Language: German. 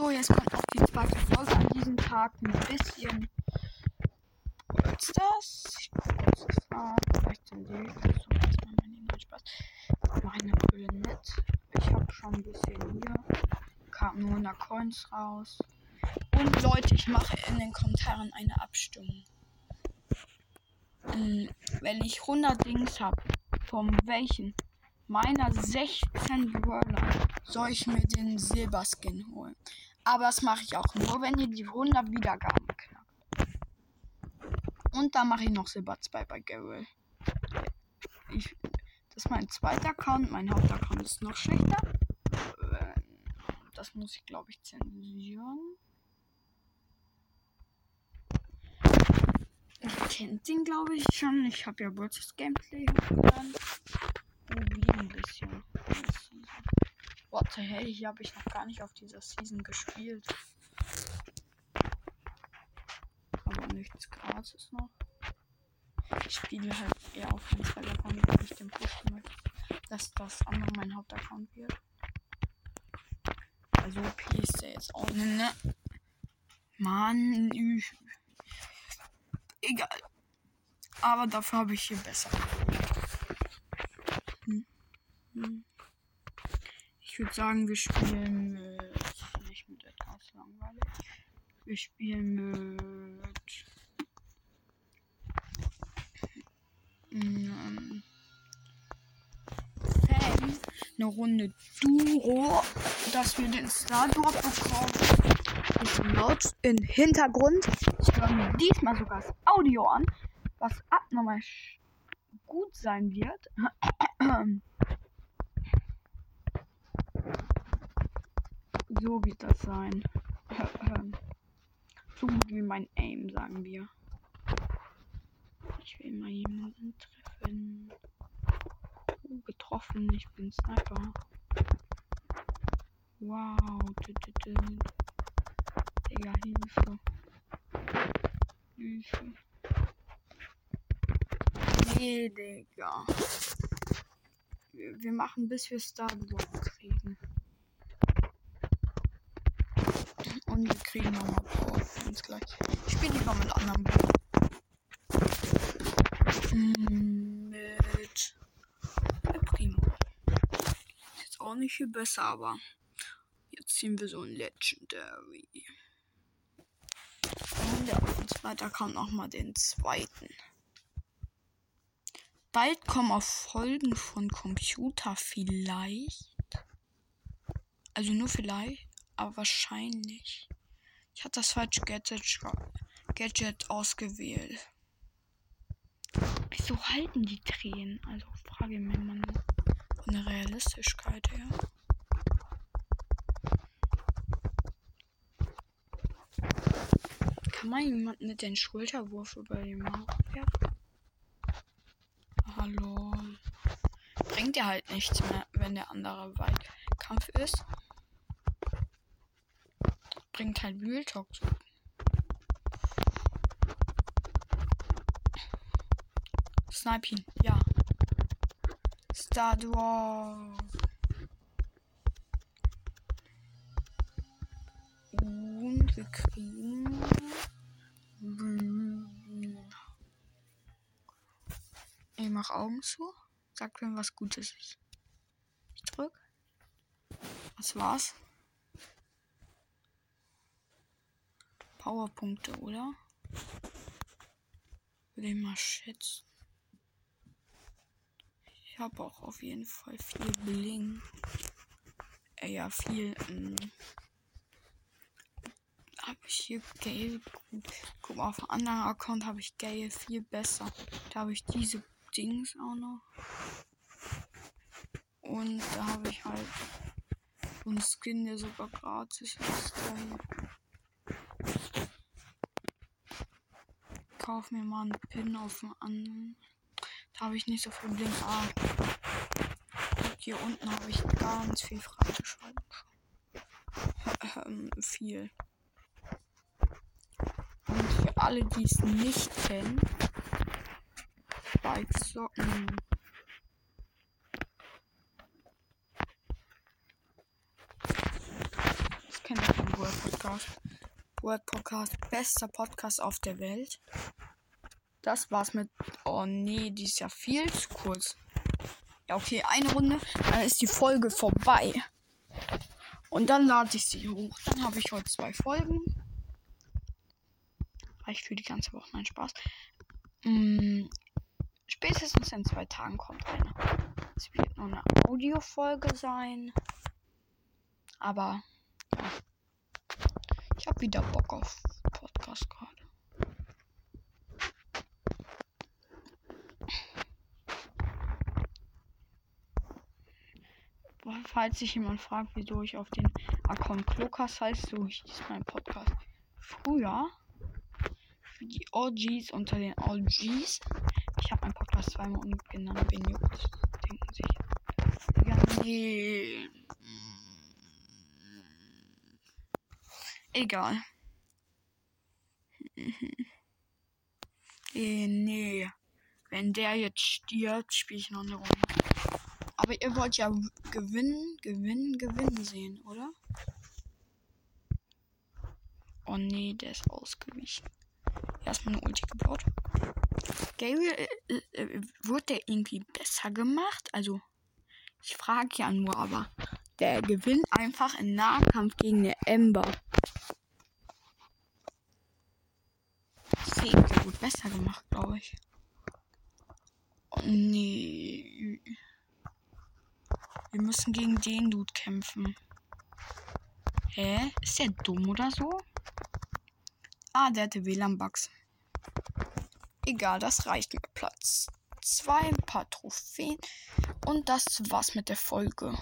So, jetzt kommt auch die zweite Folge an diesem Tag. Ein bisschen. Was das? Ich das war. Vielleicht sind die. So, erstmal mein Nehmen Spaß. Meine Brille nicht. Ich habe schon ein bisschen hier. Kam nur 100 Coins raus. Und Leute, ich mache in den Kommentaren eine Abstimmung. Hm, wenn ich 100 Dings habe, von welchen meiner 16 Brawler soll ich mir den Silberskin holen. Aber das mache ich auch nur, wenn ihr die 100 Wiedergaben knackt. Und dann mache ich noch Silber 2 bei Garrel. Ich, das ist mein zweiter Account. Mein Hauptaccount ist noch schlechter. Das muss ich, glaube ich, zensieren. Ihr kennt den, glaube ich, schon. Ich habe ja World Gameplay hochgeladen. Wie ein bisschen. What the hell? Hier habe ich noch gar nicht auf dieser Season gespielt. Aber nichts gratis noch. Ich spiele halt eher auf den zweiten Account, weil ich den pushen möchte. Dass das andere mein Hauptaccount wird. Also OP ist der jetzt auch ne? Mann, ich. Egal. Aber dafür habe ich hier besser. Hm. Hm. Ich würde sagen, wir spielen mit. Nicht mit etwas langweilig. Wir spielen mit. Ähm, Fan. Eine Runde Duro. Dass wir den Star dort bekommen. Bisschen laut im Hintergrund. Ich höre mir diesmal sogar das Audio an. Was abnormal gut sein wird. So wird das sein. so gut wie mein Aim, sagen wir. Ich will mal jemanden treffen. Uh, getroffen, ich bin Sniper. Wow. Digga, Hilfe. Hilfe. Nee, Digga. Wir, machen bis wir Star kriegen. Und wir kriegen nochmal Power ganz gleich. Ich spiele lieber mit anderen. Mit der Primo. Ist jetzt auch nicht viel besser, aber jetzt ziehen wir so ein Legendary. Und dem zweiten Account nochmal den zweiten. Bald kommen auch Folgen von Computer vielleicht. Also nur vielleicht aber wahrscheinlich. Ich hatte das falsche Gadget, Gadget ausgewählt. Wieso halten die Tränen? Also frage ich mich mal von der Realistischkeit her. Kann man jemand mit den Schulterwurf über die Mauer werfen? Hallo. Bringt ja halt nichts mehr, wenn der andere Weitkampf ist bringt halt Wühltalk zu. Snipe ja. Star Dwarf. Und wir kriegen. Ich mach Augen zu. Sag mir, was Gutes ist. Ich drück. Was war's? Powerpunkte, oder? Würde ich mal schätzen. Ich habe auch auf jeden Fall viel Bling. Äh, ja, viel. Ähm, habe ich hier Gale. Guck mal, auf einem anderen Account habe ich Gale viel besser. Da habe ich diese Dings auch noch. Und da habe ich halt so einen Skin, der sogar gratis ist. Da hier. Kauf mir mal einen Pin auf den anderen. Da habe ich nicht so viel Blink. Ah. Hier unten habe ich ganz viel freigeschaltet. Ähm, viel. Und für alle, die es nicht kennen, bei Socken. Das kennt ihr von World Podcast. World Podcast. Bester Podcast auf der Welt. Das war's mit. Oh nee, die ist ja viel zu kurz. Ja, okay, eine Runde, dann ist die Folge vorbei. Und dann lade ich sie hoch. Dann habe ich heute zwei Folgen. Reicht für die ganze Woche mein Spaß. Mm, spätestens in zwei Tagen kommt eine. Es wird nur eine Audiofolge sein. Aber ja. Wieder Bock auf Podcast gerade. Falls sich jemand fragt, wieso ich auf den Account Klokas heißt, so hieß mein Podcast früher. Für die OGs unter den OGs. Ich habe meinen Podcast zweimal umgenannt, wenn juckt. Denken sich. Ja, nee. Egal. äh, nee. Wenn der jetzt stirbt, spiele ich noch eine Runde. Aber ihr wollt ja gewinnen, gewinnen, gewinnen sehen, oder? Oh nee, der ist ausgewichen. Erstmal eine Ulti gebaut. Gabriel, äh, äh, wurde der irgendwie besser gemacht? Also, ich frage ja nur, aber der gewinnt einfach im Nahkampf gegen eine Ember. Wurde besser gemacht, glaube ich. Oh nee. Wir müssen gegen den Dude kämpfen. Hä? Ist der dumm oder so? Ah, der hatte WLAN-Bugs. Egal, das reicht mit Platz. Zwei, ein paar Trophäen. Und das war's mit der Folge.